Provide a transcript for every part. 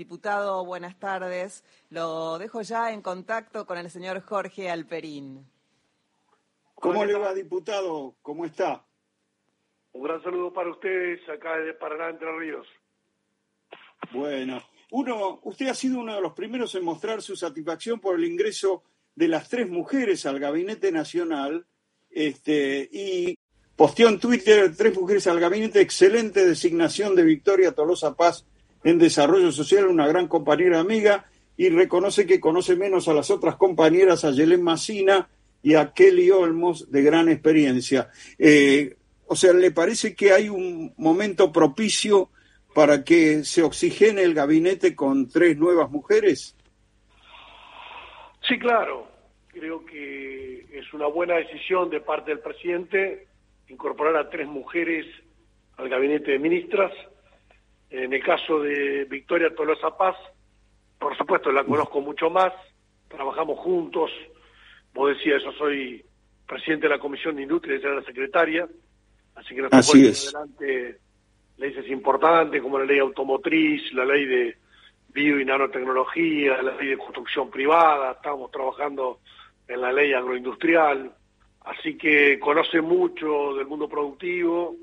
Diputado, buenas tardes. Lo dejo ya en contacto con el señor Jorge Alperín. ¿Cómo le va, diputado? ¿Cómo está? Un gran saludo para ustedes acá de Paraná, Entre Ríos. Bueno, uno, usted ha sido uno de los primeros en mostrar su satisfacción por el ingreso de las tres mujeres al Gabinete Nacional este, y posteó en Twitter tres mujeres al gabinete, excelente designación de Victoria Tolosa Paz en Desarrollo Social, una gran compañera amiga, y reconoce que conoce menos a las otras compañeras, a Yelén Macina y a Kelly Olmos, de gran experiencia. Eh, o sea, ¿le parece que hay un momento propicio para que se oxigene el gabinete con tres nuevas mujeres? Sí, claro. Creo que es una buena decisión de parte del presidente incorporar a tres mujeres al gabinete de ministras en el caso de Victoria Tolosa Paz, por supuesto la conozco mucho más, trabajamos juntos, vos decías, yo soy presidente de la Comisión de Industria y la secretaria, así que nos así es. adelante leyes importantes como la ley automotriz, la ley de bio y nanotecnología, la ley de construcción privada, estamos trabajando en la ley agroindustrial, así que conoce mucho del mundo productivo,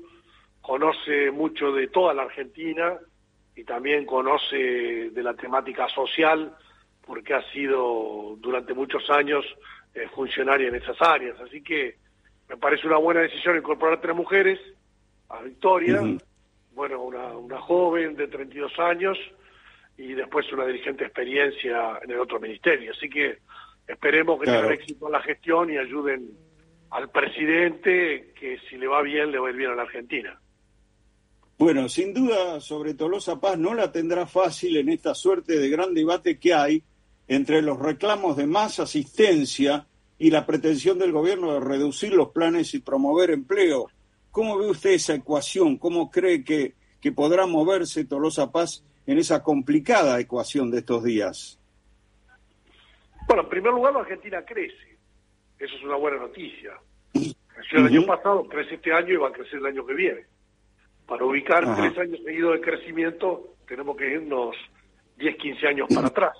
conoce mucho de toda la Argentina y también conoce de la temática social porque ha sido durante muchos años eh, funcionaria en esas áreas. Así que me parece una buena decisión incorporar tres mujeres a Victoria, bueno, una, una joven de 32 años y después una dirigente experiencia en el otro ministerio. Así que esperemos que tengan éxito en la gestión y ayuden al presidente que si le va bien, le va a ir bien a la Argentina. Bueno, sin duda, sobre Tolosa Paz no la tendrá fácil en esta suerte de gran debate que hay entre los reclamos de más asistencia y la pretensión del gobierno de reducir los planes y promover empleo. ¿Cómo ve usted esa ecuación? ¿Cómo cree que, que podrá moverse Tolosa Paz en esa complicada ecuación de estos días? Bueno, en primer lugar, la Argentina crece. Eso es una buena noticia. Creció el año pasado, crece este año y va a crecer el año que viene. Para ubicar tres años seguidos de crecimiento, tenemos que irnos 10, 15 años para atrás.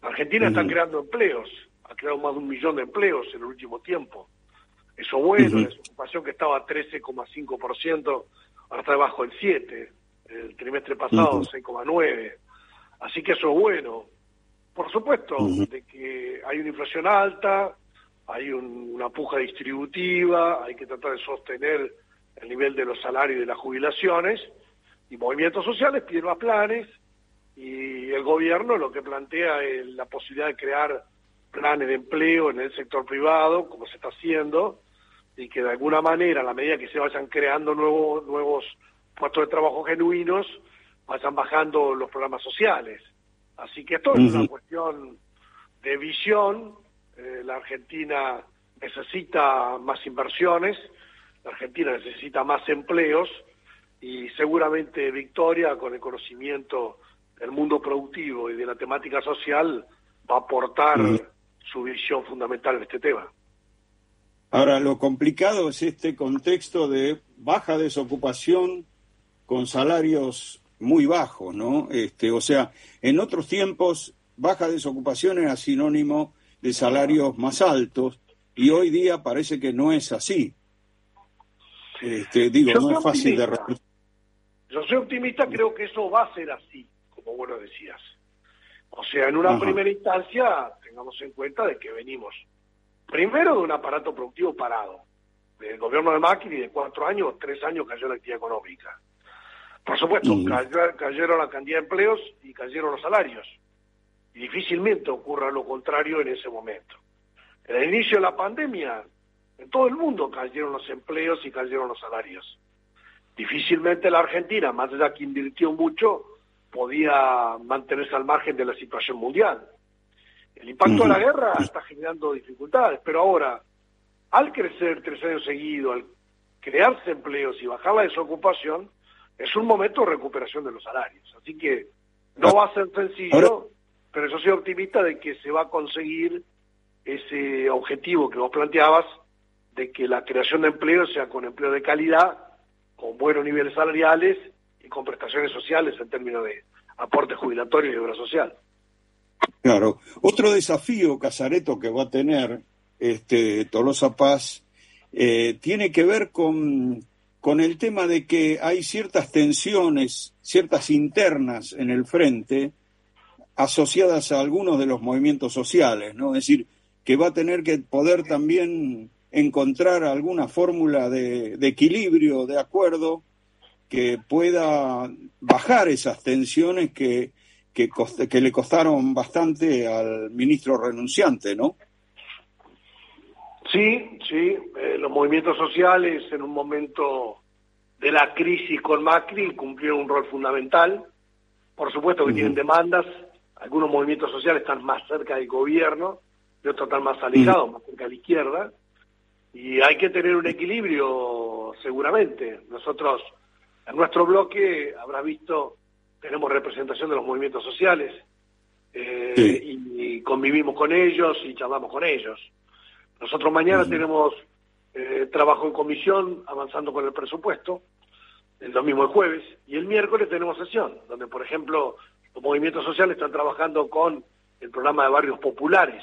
Argentina está creando empleos, ha creado más de un millón de empleos en el último tiempo. Eso bueno, la desocupación que estaba a 13,5%, ahora está debajo del 7%, el trimestre pasado 6,9%. Así que eso es bueno. Por supuesto, de que hay una inflación alta, hay una puja distributiva, hay que tratar de sostener el nivel de los salarios y de las jubilaciones, y movimientos sociales piden más planes, y el gobierno lo que plantea es la posibilidad de crear planes de empleo en el sector privado, como se está haciendo, y que de alguna manera, a la medida que se vayan creando nuevos, nuevos puestos de trabajo genuinos, vayan bajando los programas sociales. Así que esto es una cuestión de visión. Eh, la Argentina necesita más inversiones, la Argentina necesita más empleos y seguramente Victoria, con el conocimiento del mundo productivo y de la temática social, va a aportar su visión fundamental en este tema. Ahora, lo complicado es este contexto de baja desocupación con salarios muy bajos, ¿no? Este, o sea, en otros tiempos, baja desocupación era sinónimo de salarios más altos y hoy día parece que no es así. Este, digo, no es fácil de Yo soy optimista, creo que eso va a ser así, como vos lo decías. O sea, en una primera instancia, tengamos en cuenta de que venimos primero de un aparato productivo parado. Del gobierno de Macri, de cuatro años, tres años cayó la actividad económica. Por supuesto, cayeron la cantidad de empleos y cayeron los salarios. Y difícilmente ocurra lo contrario en ese momento. En el inicio de la pandemia, en todo el mundo cayeron los empleos y cayeron los salarios. Difícilmente la Argentina, más allá que invirtió mucho, podía mantenerse al margen de la situación mundial. El impacto de la guerra está generando dificultades, pero ahora, al crecer tres años seguidos, al crearse empleos y bajar la desocupación, es un momento de recuperación de los salarios. Así que no va a ser sencillo, pero yo soy optimista de que se va a conseguir ese objetivo que vos planteabas de que la creación de empleo sea con empleo de calidad, con buenos niveles salariales y con prestaciones sociales en términos de aporte jubilatorio y obra social. Claro. Otro desafío, Casareto, que va a tener este, Tolosa Paz, eh, tiene que ver con, con el tema de que hay ciertas tensiones, ciertas internas en el frente, asociadas a algunos de los movimientos sociales, ¿no? Es decir, que va a tener que poder también encontrar alguna fórmula de, equilibrio, de acuerdo, que pueda bajar esas tensiones que, que, que le costaron bastante al ministro renunciante, ¿no? Sí, sí, eh, los movimientos sociales en un momento de la crisis con Macri cumplieron un rol fundamental. Por supuesto que tienen demandas, algunos movimientos sociales están más cerca del gobierno y otros están más alejados, más cerca de la izquierda. Y hay que tener un equilibrio, seguramente. Nosotros, en nuestro bloque, habrá visto, tenemos representación de los movimientos sociales eh, y, convivimos con ellos y charlamos con ellos. Nosotros mañana tenemos eh, trabajo en comisión avanzando con el presupuesto, el domingo y jueves, y el miércoles tenemos sesión, donde, por ejemplo, los movimientos sociales están trabajando con el programa de barrios populares,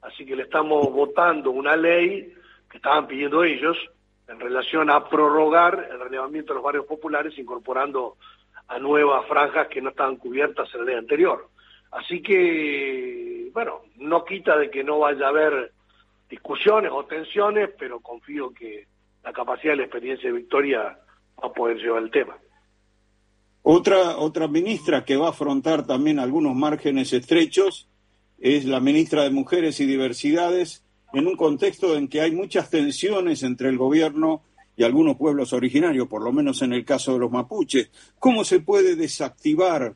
así que le estamos votando una ley que estaban pidiendo ellos en relación a prorrogar el relevamiento de los barrios populares incorporando a nuevas franjas que no estaban cubiertas en la ley anterior. Así que, bueno, no quita de que no vaya a haber discusiones o tensiones, pero confío que la capacidad y la experiencia de Victoria va a poder llevar el tema. Otra, otra ministra que va a afrontar también algunos márgenes estrechos es la ministra de Mujeres y Diversidades, en un contexto en que hay muchas tensiones entre el gobierno y algunos pueblos originarios, por lo menos en el caso de los mapuches. ¿Cómo se puede desactivar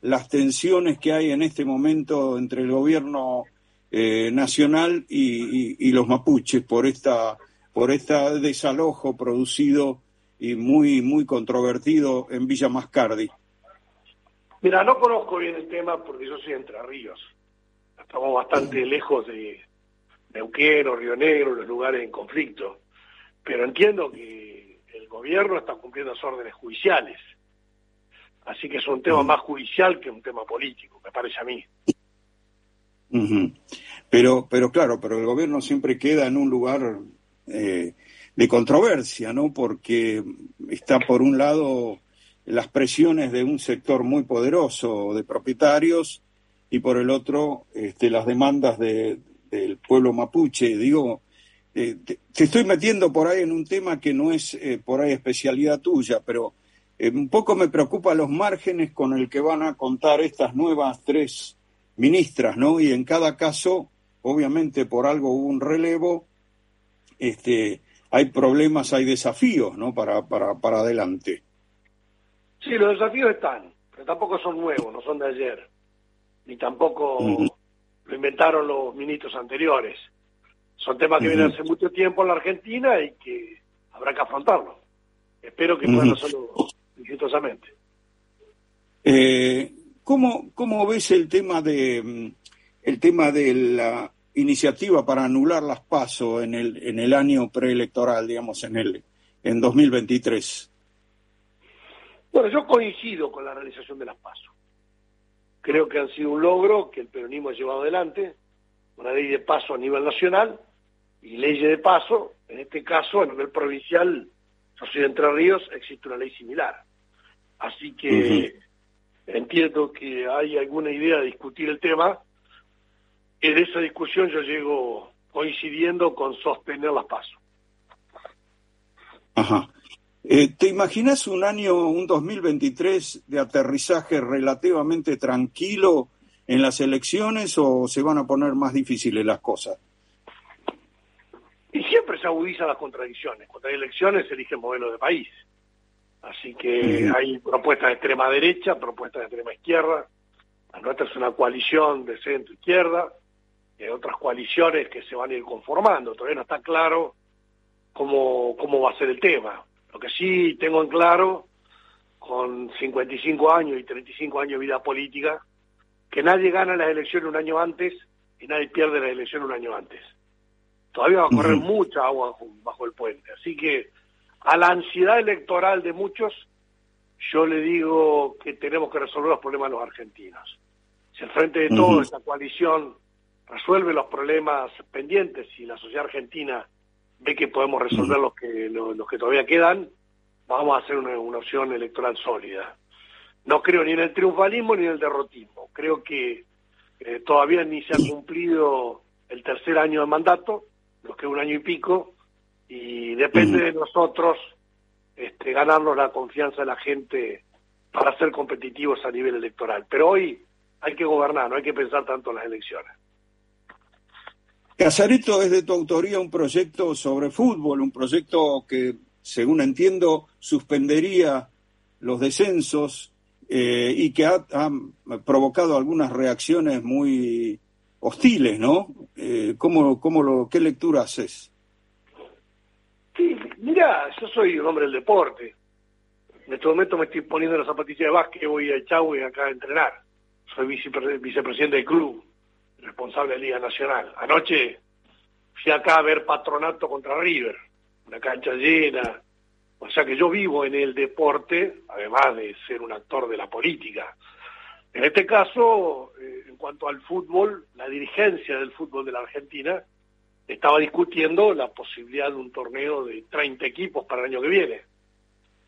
las tensiones que hay en este momento entre el gobierno eh, nacional y, los mapuches por esta por este desalojo producido y muy muy controvertido en Villa Mascardi. Mira, no conozco bien el tema porque yo soy Entre Ríos. Estamos bastante lejos de Neuquén o Río Negro, los lugares en conflicto. Pero entiendo que el gobierno está cumpliendo las órdenes judiciales. Así que es un tema más judicial que un tema político, me parece a mí. Pero, pero claro, pero el gobierno siempre queda en un lugar eh, de controversia, ¿no? Porque está por un lado las presiones de un sector muy poderoso de propietarios y por el otro este, las demandas de, del pueblo mapuche. Digo, eh, te, estoy metiendo por ahí en un tema que no es eh, por ahí especialidad tuya, pero un poco me preocupa los márgenes con el que van a contar estas nuevas tres ministras, ¿no? Y en cada caso, obviamente por algo hubo un relevo, este, hay problemas, hay desafíos, ¿no? Para, para, para adelante. Sí, los desafíos están, pero tampoco son nuevos, no son de ayer, ni tampoco lo inventaron los ministros anteriores. Son temas que vienen hace mucho tiempo en la Argentina y que habrá que afrontarlos. Espero que puedan hacerlo exitosamente. Eh, ¿Cómo, ¿Cómo ves el tema de el tema de la iniciativa para anular las pasos en el en el año preelectoral, digamos, en el en 2023? Bueno, yo coincido con la realización de las pasos. Creo que han sido un logro que el peronismo ha llevado adelante, una ley de paso a nivel nacional y leyes de paso, en este caso a nivel provincial, yo soy de Entre Ríos, existe una ley similar. Así que entiendo que hay alguna idea de discutir el tema. En esa discusión yo llego coincidiendo con sostener las pasos. Ajá. Eh, ¿Te imaginas un año, un 2023 de aterrizaje relativamente tranquilo en las elecciones o se van a poner más difíciles las cosas? Y siempre se agudizan las contradicciones. Cuando hay elecciones se elige el modelo de país. Así que hay propuestas de extrema derecha, propuestas de extrema izquierda. La nuestra es una coalición de centro-izquierda, hay otras coaliciones que se van a ir conformando. Todavía no está claro cómo, cómo va a ser el tema. Lo que sí tengo en claro, con 55 años y 35 años de vida política, que nadie gana las elecciones un año antes y nadie pierde las elecciones un año antes. Todavía va a correr mucha agua bajo el puente. Así que a la ansiedad electoral de muchos yo le digo que tenemos que resolver los problemas de los argentinos. Si el frente de todo, esta coalición, resuelve los problemas pendientes y la sociedad argentina ve que podemos resolver los que los, que todavía quedan, vamos a hacer una, opción electoral sólida. No creo ni en el triunfalismo ni en el derrotismo. Creo que eh, todavía ni se ha cumplido el tercer año de mandato, lo que es un año y pico, y depende de nosotros este, ganarnos la confianza de la gente para ser competitivos a nivel electoral. Pero hoy hay que gobernar, no hay que pensar tanto en las elecciones. Casareto es de tu autoría un proyecto sobre fútbol, un proyecto que, según entiendo, suspendería los descensos eh, y que ha, provocado algunas reacciones muy hostiles, ¿no? Eh, ¿cómo, cómo lo, ¿Qué lectura haces? Sí, mira, yo soy un hombre del deporte. En este momento me estoy poniendo la zapatilla de básquet, voy a y acá a entrenar. Soy vicepresidente del club responsable de Liga Nacional. Anoche fui acá a ver Patronato contra River, una cancha llena. O sea que yo vivo en el deporte, además de ser un actor de la política. En este caso, eh, en cuanto al fútbol, la dirigencia del fútbol de la Argentina estaba discutiendo la posibilidad de un torneo de 30 equipos para el año que viene.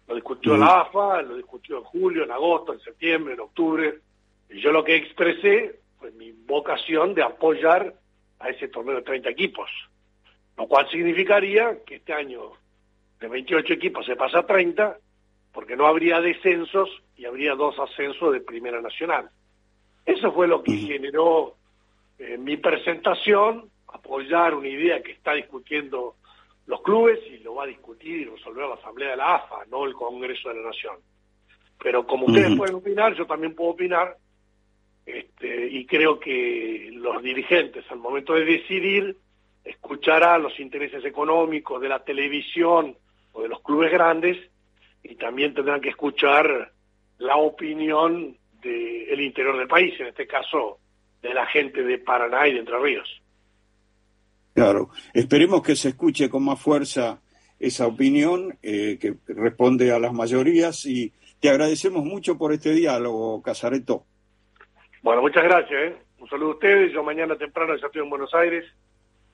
Lo discutió la AFA, lo discutió en julio, en agosto, en septiembre, en octubre. Y yo lo que expresé pues, mi vocación de apoyar a ese torneo de 30 equipos, lo cual significaría que este año de 28 equipos se pasa a 30, porque no habría descensos y habría dos ascensos de Primera Nacional. Eso fue lo que generó eh, mi presentación, apoyar una idea que está discutiendo los clubes y lo va a discutir y resolver la Asamblea de la AFA, no el Congreso de la Nación. Pero como ustedes pueden opinar, yo también puedo opinar este, y creo que los dirigentes al momento de decidir escucharán los intereses económicos de la televisión o de los clubes grandes y también tendrán que escuchar la opinión del interior del país, en este caso de la gente de Paraná y de Entre Ríos. Claro, esperemos que se escuche con más fuerza esa opinión eh, que responde a las mayorías y te agradecemos mucho por este diálogo, Casareto. Bueno, muchas gracias. ¿eh? Un saludo a ustedes. Yo mañana temprano ya estoy en Buenos Aires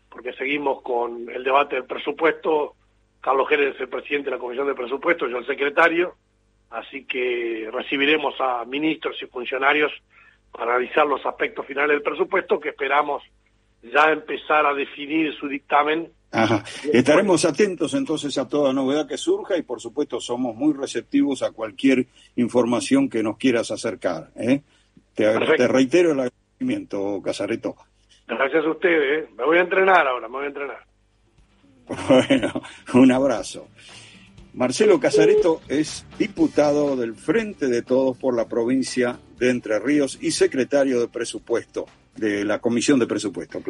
porque seguimos con el debate del presupuesto. Carlos Jerez es el presidente de la Comisión de Presupuestos, yo el secretario. Así que recibiremos a ministros y funcionarios para analizar los aspectos finales del presupuesto que esperamos ya empezar a definir su dictamen. Ajá. Estaremos atentos entonces a toda novedad que surja y por supuesto somos muy receptivos a cualquier información que nos quieras acercar. ¿eh? Te, reitero el agradecimiento, Casareto. Gracias a ustedes. ¿eh? Me voy a entrenar ahora, me voy a entrenar. Bueno, un abrazo. Marcelo Casareto es diputado del Frente de Todos por la provincia de Entre Ríos y secretario de presupuesto de la Comisión de Presupuesto.